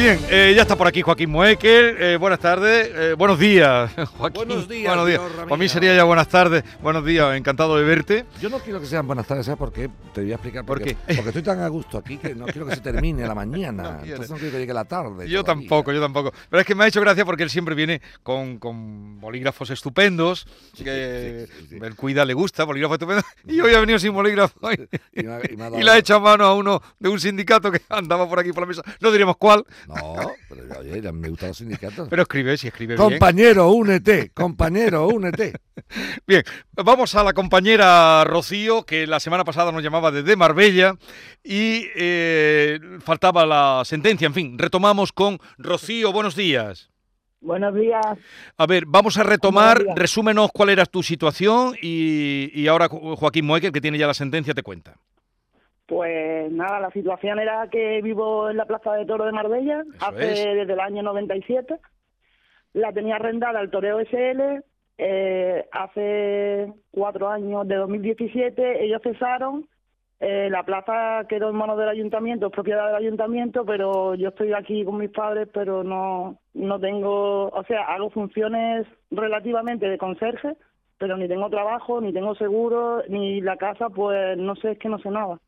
Bien, eh, ya está por aquí Joaquín Moekel. Eh, buenas tardes, eh, buenos días, Joaquín. Buenos días, Buenos días. Para mí sería ya buenas tardes. Buenos días, encantado de verte. Yo no quiero que sean buenas tardes, ¿sabes por qué? Te voy a explicar ¿Por qué. qué? Porque estoy tan a gusto aquí que no quiero que se termine la mañana. No. Entonces no quiero que llegue la tarde. Yo todavía. tampoco, yo tampoco. Pero es que me ha hecho gracia porque él siempre viene con, con bolígrafos estupendos. que sí, sí, sí. Él cuida, le gusta, bolígrafos estupendos. Y hoy ha venido sin bolígrafo. Y, Y me ha- y me ha y dado- le ha hecho a mano a uno de un sindicato que andaba por aquí por la mesa. No diremos cuál, No, pero oye, me gustan los sindicatos. pero escribe, si escribe bien. Compañero, únete. Compañero, únete. Bien, vamos a la compañera Rocío, que la semana pasada nos llamaba desde Marbella y eh, faltaba la sentencia. En fin, retomamos con Rocío. Buenos días. Buenos días. A ver, vamos a retomar. Resúmenos cuál era tu situación y, y ahora Jo- Joaquín Moekel, que tiene ya la sentencia, te cuenta. Pues nada, la situación era que vivo en la Plaza de Toro de Marbella Eso hace es. desde el año 97. La tenía arrendada al Toreo SL. eh, hace cuatro años, de 2017, ellos cesaron. Eh, la plaza quedó en manos del ayuntamiento, es propiedad del ayuntamiento, pero yo estoy aquí con mis padres, pero no, no tengo, o sea, hago funciones relativamente de conserje, pero ni tengo trabajo, ni tengo seguro, ni la casa, pues no sé, es que no sé nada.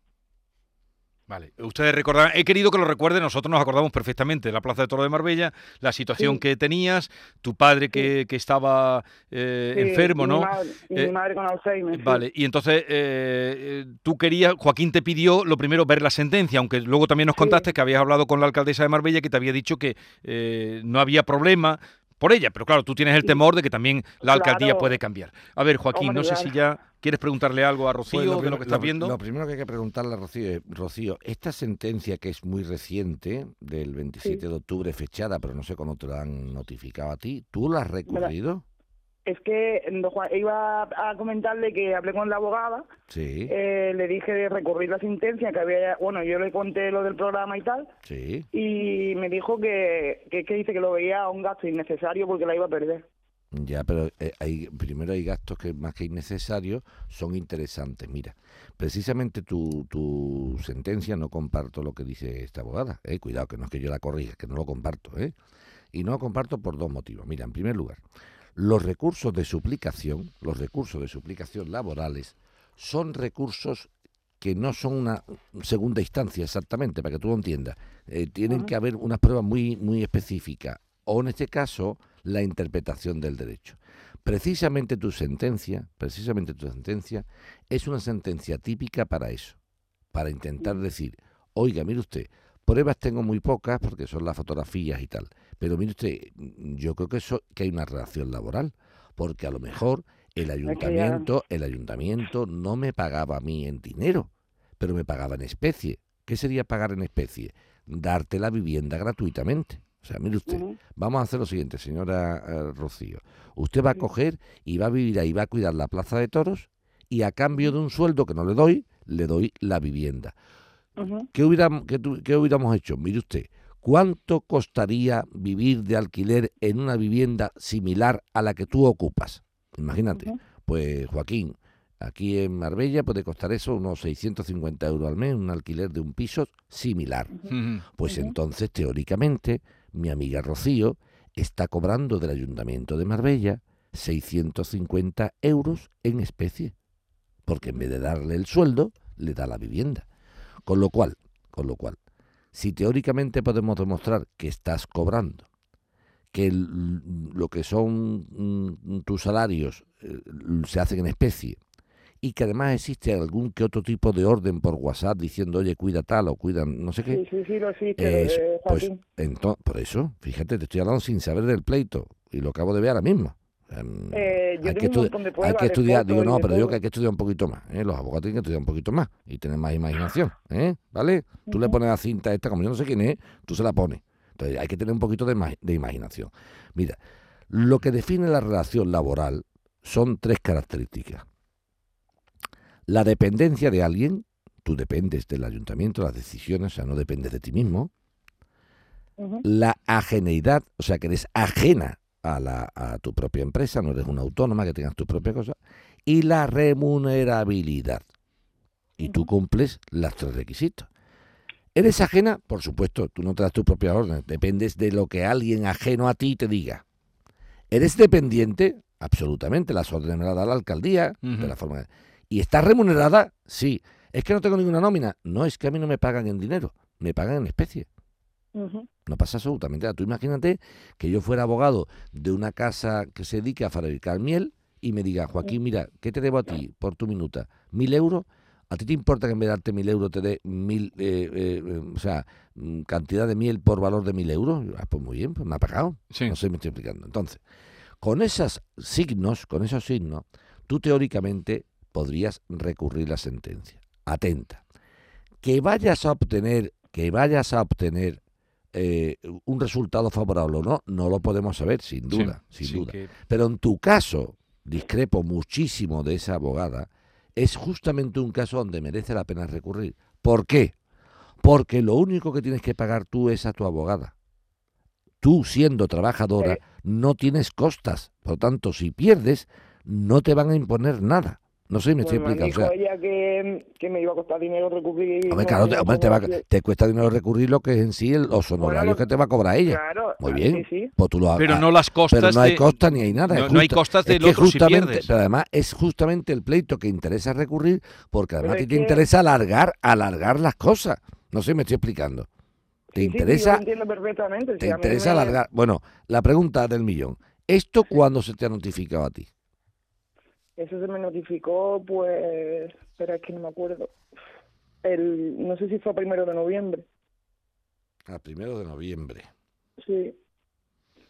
Vale, ustedes recordarán, he querido que lo recuerden, nosotros nos acordamos perfectamente de la Plaza de Toro de Marbella, la situación Sí. que tenías, tu padre que, que estaba eh, Sí, enfermo, y ¿no? Mi madre, y Eh, mi madre con Alzheimer. sí. Vale, y entonces eh, eh, tú querías, Joaquín te pidió lo primero ver la sentencia, aunque luego también nos Sí. contaste que habías hablado con la alcaldesa de Marbella que te había dicho que eh, no había problema por ella, pero claro, tú tienes el Sí. temor de que también la alcaldía Claro. puede cambiar. A ver, Joaquín, Hombre, no sé si ya quieres preguntarle algo a Rocío Pues de lo que estás viendo. Lo primero que hay que preguntarle a Rocío es, Rocío, esta sentencia que es muy reciente, del 27 de octubre fechada, pero no sé cuándo te la han notificado a ti, ¿tú la has recurrido? Es que iba a comentarle que hablé con la abogada, Sí, eh, le dije de recurrir la sentencia, que había, bueno, yo le conté lo del programa y tal, sí. y me dijo que, que, que dice que lo veía un gasto innecesario porque la iba a perder. Ya, pero eh, hay, primero hay gastos que más que innecesarios son interesantes. Mira, precisamente tu, tu sentencia no comparto lo que dice esta abogada. Eh, cuidado, que no es que yo la corrija, que no lo comparto. ¿eh? Y no lo comparto por dos motivos. Mira, en primer lugar, los recursos de suplicación, los recursos de suplicación laborales, son recursos que no son una segunda instancia exactamente, para que tú lo entiendas. Eh, tienen que haber unas pruebas muy, muy específicas. O en este caso, la interpretación del derecho. Precisamente tu sentencia, precisamente tu sentencia, es una sentencia típica para eso, para intentar decir, oiga, mire usted, pruebas tengo muy pocas porque son las fotografías y tal, pero mire usted, mm, yo creo que eso que hay una relación laboral, porque a lo mejor el ayuntamiento, el ayuntamiento no me pagaba a mí en dinero, pero me pagaba en especie. ¿Qué sería pagar en especie? Darte la vivienda gratuitamente. O sea, mire usted. Vamos a hacer lo siguiente, señora eh, Rocío. Usted va a coger y va a vivir ahí, va a cuidar la plaza de toros y a cambio de un sueldo que no le doy, le doy la vivienda. ¿Qué hubiéramos, qué qué hubiéramos hecho? Mire usted, ¿cuánto costaría vivir de alquiler en una vivienda similar a la que tú ocupas? Imagínate. Pues Joaquín, aquí en Marbella puede costar eso unos 650 euros al mes, un alquiler de un piso similar. Pues entonces, teóricamente, mi amiga Rocío está cobrando del Ayuntamiento de Marbella 650 euros en especie, porque en vez de darle el sueldo, le da la vivienda. Con lo cual, con lo cual, si teóricamente podemos demostrar que estás cobrando, que lo que son mm, tus salarios eh, se hacen en especie, y que además existe algún que otro tipo de orden por WhatsApp diciendo, oye, cuida tal o cuida no sé qué, Sí, sí, sí, lo existe, es, eh, pues, Joaquín. ento- por eso, fíjate, te estoy hablando sin saber del pleito y lo acabo de ver ahora mismo. Em, Eh, yo hay, que de hay que estudiar, digo, no, pero digo que hay que estudiar un poquito más. ¿eh? Los abogados tienen que estudiar un poquito más y tener más imaginación. ¿eh? ¿Vale? Tú le pones la cinta esta, como yo no sé quién es, tú se la pones. Entonces hay que tener un poquito de, de imaginación. Mira, lo que define la relación laboral son tres características. La dependencia de alguien, tú dependes del ayuntamiento, las decisiones, o sea, no dependes de ti mismo. La ajeneidad, o sea, que eres ajena a, la, a tu propia empresa, no eres una autónoma que tengas tu propia cosa. Y la remunerabilidad. y tú cumples los tres requisitos. ¿Eres ajena? Por supuesto, tú no te das tus propias órdenes, dependes de lo que alguien ajeno a ti te diga. ¿Eres dependiente? Absolutamente, las órdenes me las da la alcaldía, de la forma ¿Y estás remunerada? Sí. ¿Es que no tengo ninguna nómina? No, es que a mí no me pagan en dinero, me pagan en especie. No pasa absolutamente nada. Tú imagínate que yo fuera abogado de una casa que se dedique a fabricar miel y me diga, Joaquín, mira, ¿qué te debo a ti por tu minuta? ¿Mil euros? ¿A ti te importa que en vez de darte mil euros te dé mil, eh, eh, eh, o sea, mm, cantidad de miel por valor de mil euros? Ah, pues muy bien, pues me ha pagado. Sí. No sé, me estoy explicando. Entonces, con esos signos, con esos signos, tú teóricamente podrías recurrir la sentencia. Atenta. Que vayas a obtener, que vayas a obtener eh, un resultado favorable o no, no lo podemos saber, sin Sí, duda, sin sí, duda. que- Pero en tu caso, discrepo muchísimo de esa abogada, es justamente un caso donde merece la pena recurrir. ¿Por qué? Porque lo único que tienes que pagar tú es a tu abogada. Tú, siendo trabajadora, no tienes costas. Por lo tanto, si pierdes, no te van a imponer nada. No sé si me estoy Bueno, me explicando. O dijo sea, ella que, que me iba a costar dinero recurrir. hombre, no claro, hombre, te, va- como- te cuesta dinero recurrir lo que es en sí el- los honorarios que te va a cobrar ella. Claro, Muy ah, bien. Sí, sí. Pues tú lo Pero no las costas pero no hay de- costas ni hay nada. no- hay costas otro si justamente, pierdes. Pero además es justamente el pleito que interesa recurrir porque además a ti te que- interesa alargar, alargar las cosas. No sé si me estoy explicando. Te Sí, sí, interesa, lo entiendo perfectamente. te interesa me- alargar. Bueno, la pregunta del millón. ¿Esto cuándo se te ha notificado a ti? Eso se me notificó, pues. Espera, es que no me acuerdo. El, no sé si fue a primero de noviembre. Al primero de noviembre. Sí.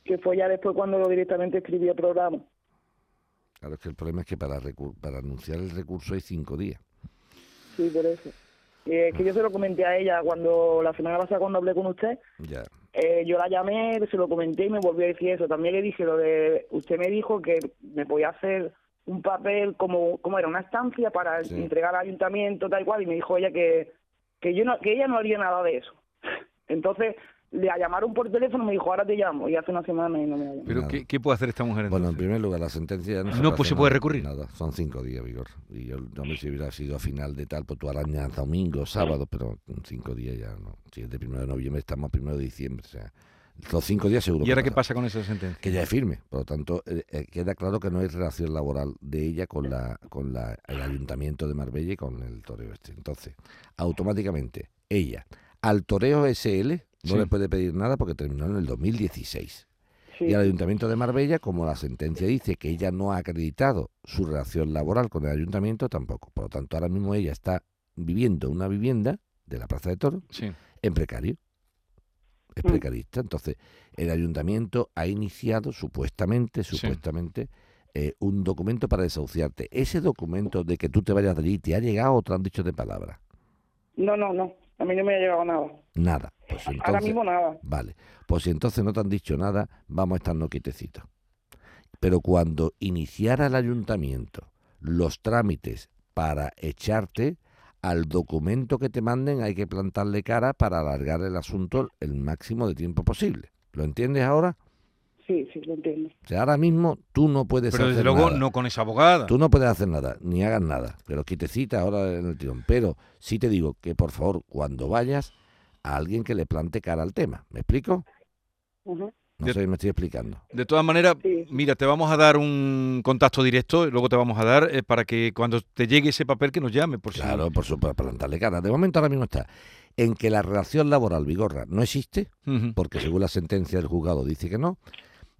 Que fue ya después cuando directamente escribí el programa. Claro, es que el problema es que para, para anunciar el recurso hay cinco días. Sí, por eso. Y es que yo se lo comenté a ella cuando la semana pasada cuando hablé con usted. Ya. Eh, yo la llamé, se lo comenté y me volvió a decir eso. También le dije lo de, usted me dijo que me podía hacer un papel como, como era una estancia para Sí. entregar al ayuntamiento, tal cual, y me dijo ella que, que yo no, que ella no haría nada de eso. Entonces le llamaron por teléfono, me dijo ahora te llamo, y hace una semana y no me llamó. Pero. ¿qué, qué puede hacer esta mujer Bueno, en entonces? primer lugar, la sentencia no se, No, puede pues se puede nada, recurrir. Nada, son cinco días, Vigor. Y yo no me si hubiera sido a final de tal, pues tú arañas domingo, sábado, pero cinco días ya no. Si es de primero de noviembre, estamos a primero de diciembre. O sea, los cinco días seguro. ¿Y que ahora qué pasa. con esa sentencia? que ya es firme. Por lo tanto, eh, eh, queda claro que no hay relación laboral de ella con la con la, el ayuntamiento de Marbella y con el toreo este. Entonces, automáticamente, ella al toreo SL no Sí. le puede pedir nada porque terminó en el 2016. Sí, Y al ayuntamiento de Marbella, como la sentencia dice que ella no ha acreditado su relación laboral con el ayuntamiento, tampoco. Por lo tanto, ahora mismo ella está viviendo una vivienda de la Plaza de Toros Sí. en precario. Es Mm. precarista. Entonces, el ayuntamiento ha iniciado supuestamente, Sí. supuestamente, eh, un documento para desahuciarte. Ese documento de que tú te vayas de allí, ¿te ha llegado o te han dicho de palabra? No, no, no, a mí no me ha llegado nada. Nada. Pues Ahora mismo nada. Vale. Pues si entonces no te han dicho nada, vamos a estarnos quietecitos. Pero cuando iniciara el ayuntamiento los trámites para echarte, al documento que te manden hay que plantarle cara para alargar el asunto el máximo de tiempo posible. ¿Lo entiendes ahora? Sí, sí, lo entiendo. O sea, ahora mismo tú no puedes Pero desde hacer luego nada. no con esa abogada. Tú no puedes hacer nada, ni hagas nada, pero quitecita ahora en el tirón. Pero sí te digo que por favor, cuando vayas, a alguien que le plante cara al tema. ¿Me explico? Ujú. No Yo- sé si me estoy explicando. De todas maneras, Sí. mira, te vamos a dar un contacto directo, luego te vamos a dar eh, para que cuando te llegue ese papel que nos llame, por si- Claro, por supuesto, para plantarle cara. De momento ahora mismo está en que la relación laboral vigorra no existe, porque según la sentencia del juzgado dice que no,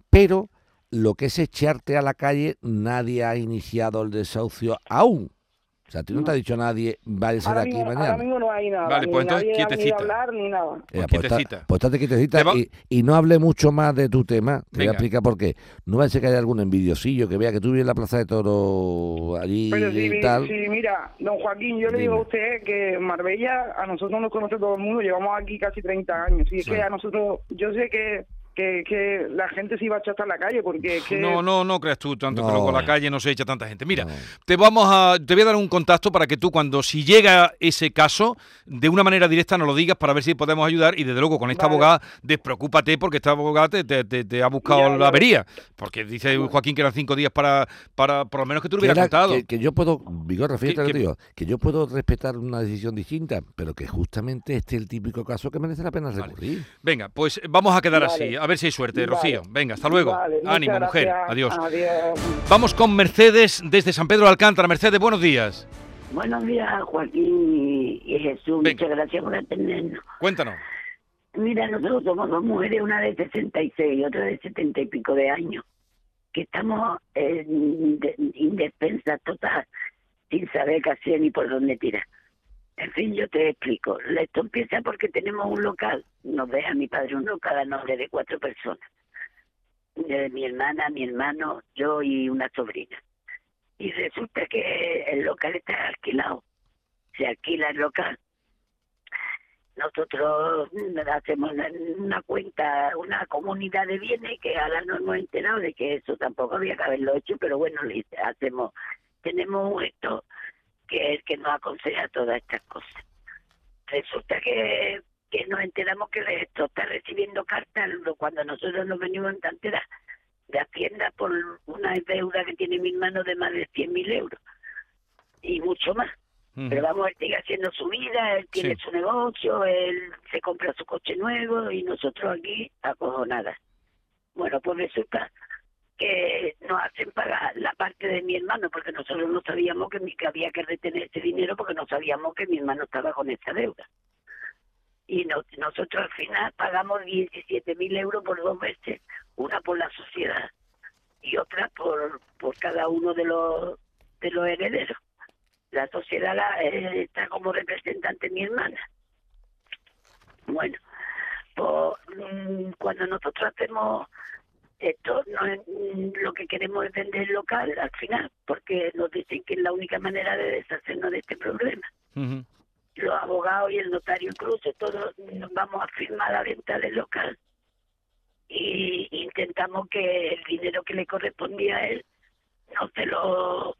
pero lo que es echarte a la calle, nadie ha iniciado el desahucio aún. O sea, a ti no te ha dicho nadie, váyase de Ahora aquí mismo, ahora mañana. mismo no hay nada. Vale, ni pues entonces, nadie ha venido quietecita. a hablar ni nada. Eh, Pues pues, quietecita. pues estate quietecita Te va- y, y no hable mucho más de tu tema. Te voy Venga. a explicar por qué. No va a ser que haya algún envidiosillo que vea que tú vives en la Plaza de Toro allí Pero y tal. sí, mira, don Joaquín, yo le digo a usted que Marbella a nosotros nos conoce todo el mundo, llevamos aquí casi 30 años. Y es Sí. que a nosotros, yo sé que que, que la gente se iba a echar hasta la calle, porque que... No, no, no creas tú tanto que No. luego a la calle no se echa tanta gente. Mira, No. te vamos a, te voy a dar un contacto para que tú cuando si llega ese caso de una manera directa nos lo digas para ver si podemos ayudar y desde luego con esta Vale. abogada despreocúpate porque esta abogada te, te- te- te ha buscado Ya, la avería porque dice Joaquín que eran cinco días para, para por lo menos que tú lo Que, hubieras era- contado. que- que yo puedo, Vigorra, fíjate Que- que que- digo, que yo puedo respetar una decisión distinta, pero que justamente este es el típico caso que merece la pena recurrir. Venga, pues vamos a quedar Vale. así, a ver si hay suerte, Vale. Rocío. Venga, hasta luego. Vale, Ánimo, mujer. Adiós. Adiós. Vamos con Mercedes desde San Pedro de Alcántara. Mercedes, buenos días. Buenos días, Joaquín y, Jesús. Venga. Muchas gracias por atendernos. Cuéntanos. Mira, nosotros somos dos mujeres, una de 66 y otra de 70 y pico de años, que estamos en de- indefensas total, sin saber qué hacer ni por dónde tirar. En fin, yo te explico. Esto empieza porque tenemos un local, nos deja mi padre un local a nombre de cuatro personas. De mi hermana, mi hermano, yo y una sobrina. Y resulta que el local está alquilado. Se alquila el local nosotros mm, hacemos una, cuenta, una comunidad de bienes que ahora no hemos enterado de que eso tampoco había que haberlo hecho, pero bueno, hacemos, tenemos un gestor que es el que nos aconseja todas estas cosas. Resulta que, que nos enteramos que el gestor está recibiendo cartas cuando nosotros nos venimos a enterar de Hacienda por una deuda que tiene mi hermano de más de 100.000 euros y mucho más. Pero vamos, él sigue haciendo su vida, él tiene Sí. su negocio, él se compra su coche nuevo y nosotros aquí acojonadas. Bueno, pues resulta que nos hacen pagar la parte de mi hermano porque nosotros no sabíamos que, que había que retener ese dinero porque no sabíamos que mi hermano estaba con esta deuda. Y no- nosotros al final pagamos 17.000 euros por dos veces, una por la sociedad y otra por, por cada uno de los, de los herederos la sociedad la- eh, está como representante mi hermana. Bueno, pues mm, cuando nosotros hacemos esto, no es- lo que queremos es vender el local al final, porque nos dicen que es la única manera de deshacernos de este problema. Los abogados y el notario incluso, todos nos vamos a firmar la venta del local y intentamos que el dinero que le correspondía a él no se lo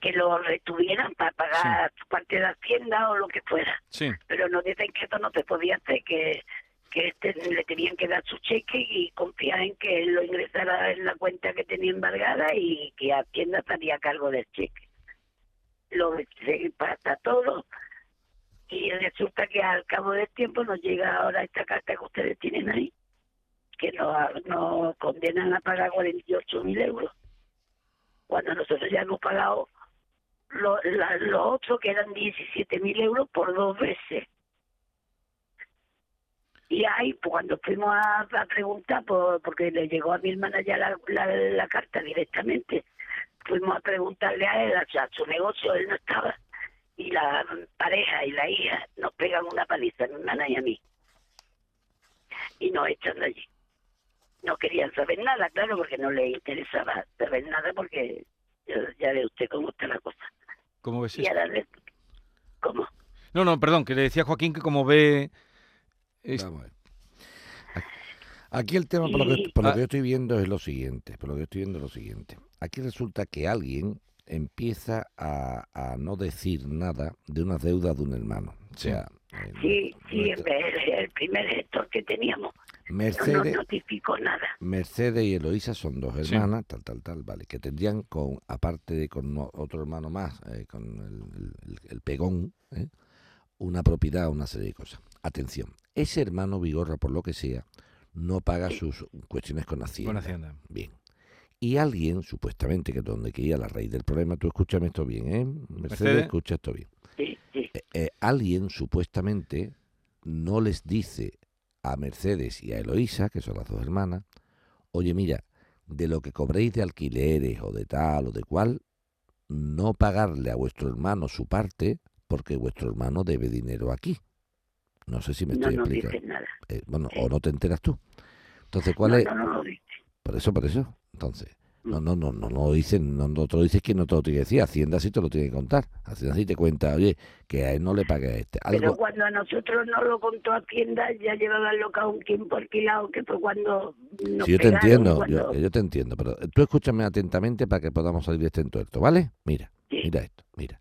que lo retuvieran para pagar su parte de hacienda o lo que fuera Sí. pero nos dicen que esto no se podía hacer que que este le tenían que dar su cheque y confiar en que él lo ingresara en la cuenta que tenía embargada y que Hacienda estaría a cargo del cheque. Lo se pasa todo y resulta que al cabo del tiempo nos llega ahora esta carta que ustedes tienen ahí que nos, nos condenan a pagar 48 mil euros cuando nosotros ya hemos pagado lo, la- lo otro que eran 17 mil euros por dos veces y ahí pues, cuando fuimos a, a preguntar por, porque le llegó a mi hermana ya la, la, la carta directamente fuimos a preguntarle a él a, a su negocio él no estaba y la pareja y la hija nos pegan una paliza mi hermana y a mí y nos echan de allí no querían saber nada, claro, porque no les interesaba saber nada, porque ya, ve usted cómo está la cosa. ¿Cómo ves Y eso? ahora, ¿cómo? No, no, perdón, que le decía a Joaquín que como ve... es- Vamos a ver. Aquí el tema, por lo, que, por lo Ah. que yo estoy viendo, es lo siguiente. Por lo que yo estoy viendo es lo siguiente. Aquí resulta que alguien empieza a, a no decir nada de una deuda de un hermano. O Sí. sea, eh, Sí, sí, en nuestra- vez el, el primer gestor que teníamos no Mercedes, notificó nada. Mercedes y Eloísa son dos Sí. hermanas, tal, tal, tal, vale, que tendrían con, aparte de con otro hermano más, eh, con el, el- el pegón, ¿eh? una propiedad, una serie de cosas. Atención, ese hermano Vigorra, por lo que sea, no paga sus cuestiones con Hacienda. Con Hacienda. Bien. Y alguien, supuestamente, que es donde quería la raíz del problema, tú escúchame esto bien, ¿eh? Mercedes, Mercedes. escucha esto bien. Sí, sí. Eh, eh, alguien supuestamente no les dice a Mercedes y a Eloísa, que son las dos hermanas, oye, mira, de lo que cobréis de alquileres o de tal o de cual, no pagarle a vuestro hermano su parte porque vuestro hermano debe dinero aquí. No sé si me No estoy nos explicando. nada. Eh, bueno, o no te enteras tú. Entonces, ¿cuál no, es? no, no nos dicen. Por eso, por eso. Entonces, No, no, no, no, no dicen, no, no te lo dices que no te lo tiene que decir. Hacienda sí te lo tiene que contar. Hacienda sí te cuenta, oye, que a él no le pague a este. Pero cuando a nosotros no lo contó Hacienda, ya llevaba el local un tiempo alquilado, que fue cuando nos Sí, yo te entiendo, cuando- yo, yo te entiendo, pero tú escúchame atentamente para que podamos salir de este entuerto, ¿vale? Mira, Sí. mira esto, mira.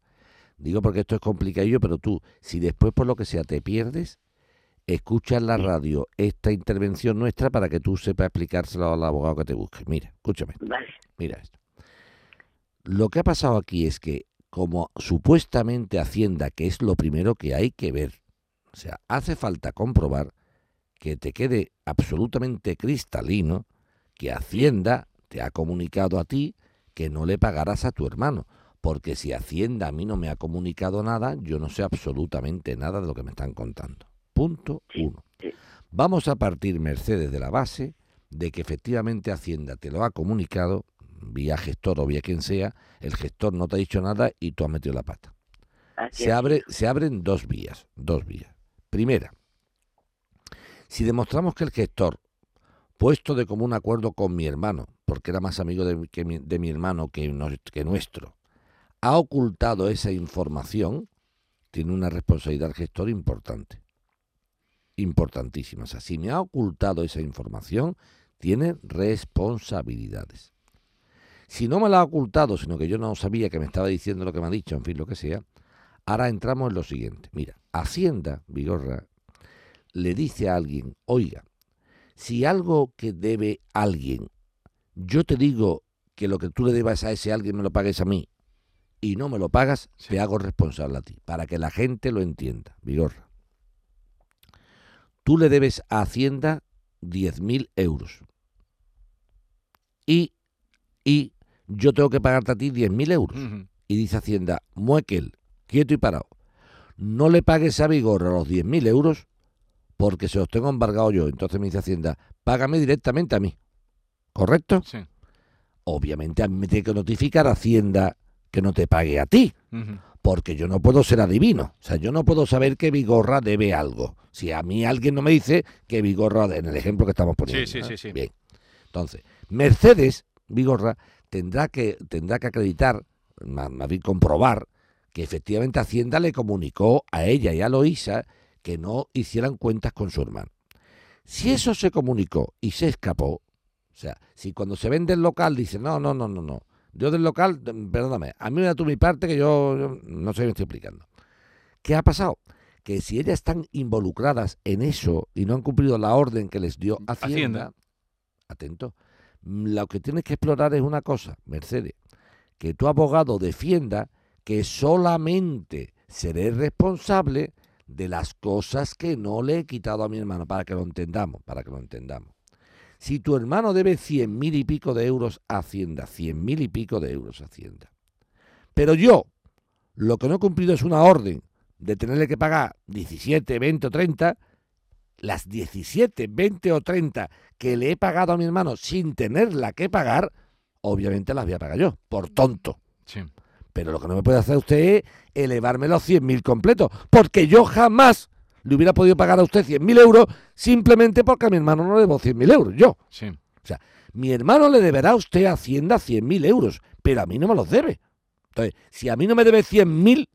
Digo porque esto es complicadillo, pero tú, si después por lo que sea te pierdes, escucha en la radio esta intervención nuestra para que tú sepas explicárselo al abogado que te busque. Mira, escúchame, Vale, mira esto. Lo que ha pasado aquí es que como supuestamente Hacienda, que es lo primero que hay que ver, o sea, hace falta comprobar que te quede absolutamente cristalino que Hacienda te ha comunicado a ti que no le pagarás a tu hermano. Porque si Hacienda a mí no me ha comunicado nada, yo no sé absolutamente nada de lo que me están contando. Punto uno. Vamos a partir, Mercedes, de la base de que efectivamente Hacienda te lo ha comunicado, vía gestor o vía quien sea, el gestor no te ha dicho nada y tú has metido la pata. Se, abre, se abren dos vías, dos vías. Primera, si demostramos que el gestor, puesto de común acuerdo con mi hermano, porque era más amigo de, mi- que mi, de mi hermano que nuestro, ha ocultado esa información, tiene una responsabilidad el gestor importante. Importantísima. O sea, si me ha ocultado esa información, tiene responsabilidades. Si no me la ha ocultado, sino que yo no sabía que me estaba diciendo lo que me ha dicho, en fin, lo que sea, ahora entramos en lo siguiente. Mira, Hacienda, Vigorra, le dice a alguien, oiga, si algo que debe alguien, yo te digo que lo que tú le debas a ese alguien me lo pagues a mí y no me lo pagas, Sí. te hago responsable a ti, para que la gente lo entienda, Vigorra. Tú le debes a Hacienda 10.000 euros y, y yo tengo que pagarte a ti 10.000 euros. Y dice Hacienda, muequel, quieto y parado. No le pagues a Vigorra los 10.000 euros porque se los tengo embargado yo. Entonces me dice Hacienda, págame directamente a mí. ¿Correcto? Sí. Obviamente a mí me tiene que notificar Hacienda que no te pague a ti, porque yo no puedo ser adivino. O sea, yo no puedo saber que Vigorra debe algo. Si a mí alguien no me dice que Vigorra, en el ejemplo que estamos poniendo. sí, ¿eh? sí, sí. Bien. Entonces, Mercedes, Vigorra, tendrá que, tendrá que acreditar, más, más bien comprobar, que efectivamente Hacienda le comunicó a ella y a Loisa que no hicieran cuentas con su hermano. Si eso se comunicó y se escapó, o sea, si cuando se vende el local dice, no, no, no, no, no, yo del local, mm, perdóname, a mí me da tú mi parte que yo, yo no sé me estoy explicando. ¿Qué ha pasado? Que si ellas están involucradas en eso y no han cumplido la orden que les dio Hacienda, Hacienda. atento, mm, lo que tienes que explorar es una cosa, Mercedes, que tu abogado defienda que solamente seré responsable de las cosas que no le he quitado a mi hermano, para que lo entendamos, para que lo entendamos. Si tu hermano debe cien mil y pico de euros a Hacienda, cien mil y pico de euros a Hacienda, pero yo lo que no he cumplido es una orden de tenerle que pagar 17, 20 o 30, las 17, 20 o 30 que le he pagado a mi hermano sin tenerla que pagar, obviamente las voy a pagar yo, por tonto. Sí. Pero lo que no me puede hacer usted es elevarme los 100.000 completos, porque yo jamás le hubiera podido pagar a usted 100.000 euros simplemente porque a mi hermano no le debo 100.000 euros. Yo, Sí. mi hermano le deberá a usted a Hacienda 100.000 euros, pero a mí no me los debe. Entonces, si a mí no me debe 100.000,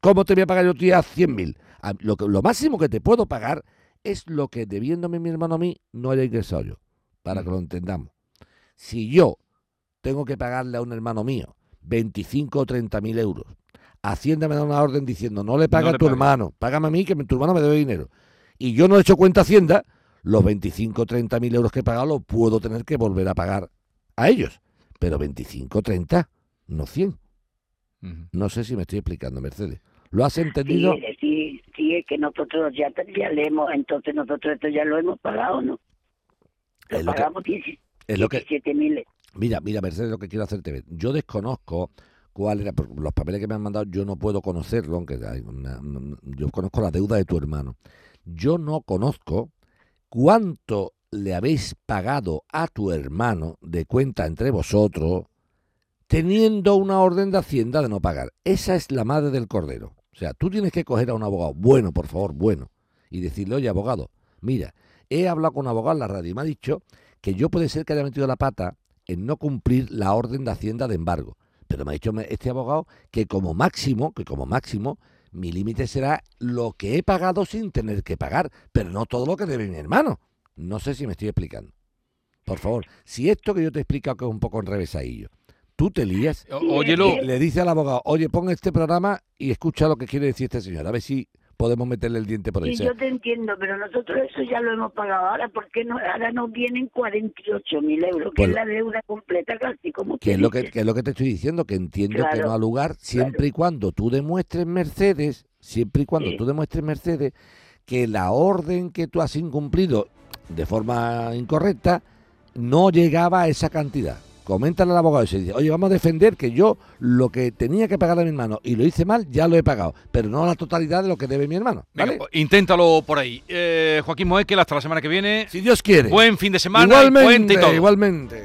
¿cómo te voy a pagar yo a ti a 100.000? A- Lo, que- lo máximo que te puedo pagar es lo que debiéndome mi hermano a mí no haya ingresado yo, para que Ujú. lo entendamos. Si yo tengo que pagarle a un hermano mío 25 o 30 mil euros, Hacienda me da una orden diciendo no le paga No a le tu pague. hermano, págame a mí que tu hermano me debe dinero. Y yo no he hecho cuenta a Hacienda, los 25 o 30 mil euros que he pagado los puedo tener que volver a pagar a ellos. Pero 25 o 30, no 100. Ujú. No sé si me estoy explicando, Mercedes. ¿Lo has entendido? sí, sí, es que nosotros ya, ya le hemos, entonces nosotros esto ya lo hemos pagado, ¿no? Lo Es lo que- pagamos 17 Es lo que, 17.000. Mira, mira, Mercedes, lo que quiero hacerte ver. Yo desconozco cuál era, los papeles que me han mandado, yo no puedo conocerlo, aunque hay una- yo conozco la deuda de tu hermano. Yo no conozco cuánto le habéis pagado a tu hermano de cuenta entre vosotros, teniendo una orden de Hacienda de no pagar. Esa es la madre del cordero. O sea, tú tienes que coger a un abogado, bueno, por favor, bueno, y decirle, oye, abogado, mira, he hablado con un abogado en la radio y me ha dicho que yo puede ser que haya metido la pata en no cumplir la orden de Hacienda de embargo. Pero me ha dicho este abogado que como máximo, que como máximo, mi límite será lo que he pagado sin tener que pagar, pero no todo lo que debe mi hermano. No sé si me estoy explicando. Por favor, si esto que yo te he explicado que es un poco enrevesadillo, tú te lías, Óyelo, le dice al abogado, oye, pon este programa y escucha lo que quiere decir este señor, a ver si podemos meterle el diente por ahí. Sí, yo te entiendo, pero nosotros eso ya lo hemos pagado. Ahora, ¿por qué no? Ahora nos vienen 48 mil euros, que Pues- es la deuda completa casi, como Que es, lo que, que es lo que te estoy diciendo, que entiendo que Claro, no ha lugar siempre y cuando tú demuestres, Mercedes, siempre y cuando Sí. tú demuestres, Mercedes, que la orden que tú has incumplido de forma incorrecta no llegaba a esa cantidad. Coméntale al abogado y se dice, oye, vamos a defender que yo lo que tenía que pagar a mi hermano y lo hice mal, ya lo he pagado, pero no la totalidad de lo que debe mi hermano. venga, ¿vale? pues, inténtalo por ahí. Eh, Joaquín Moekel, hasta la semana que viene. Si Dios quiere. Buen fin de semana, y puente y igualmente, todo. igualmente.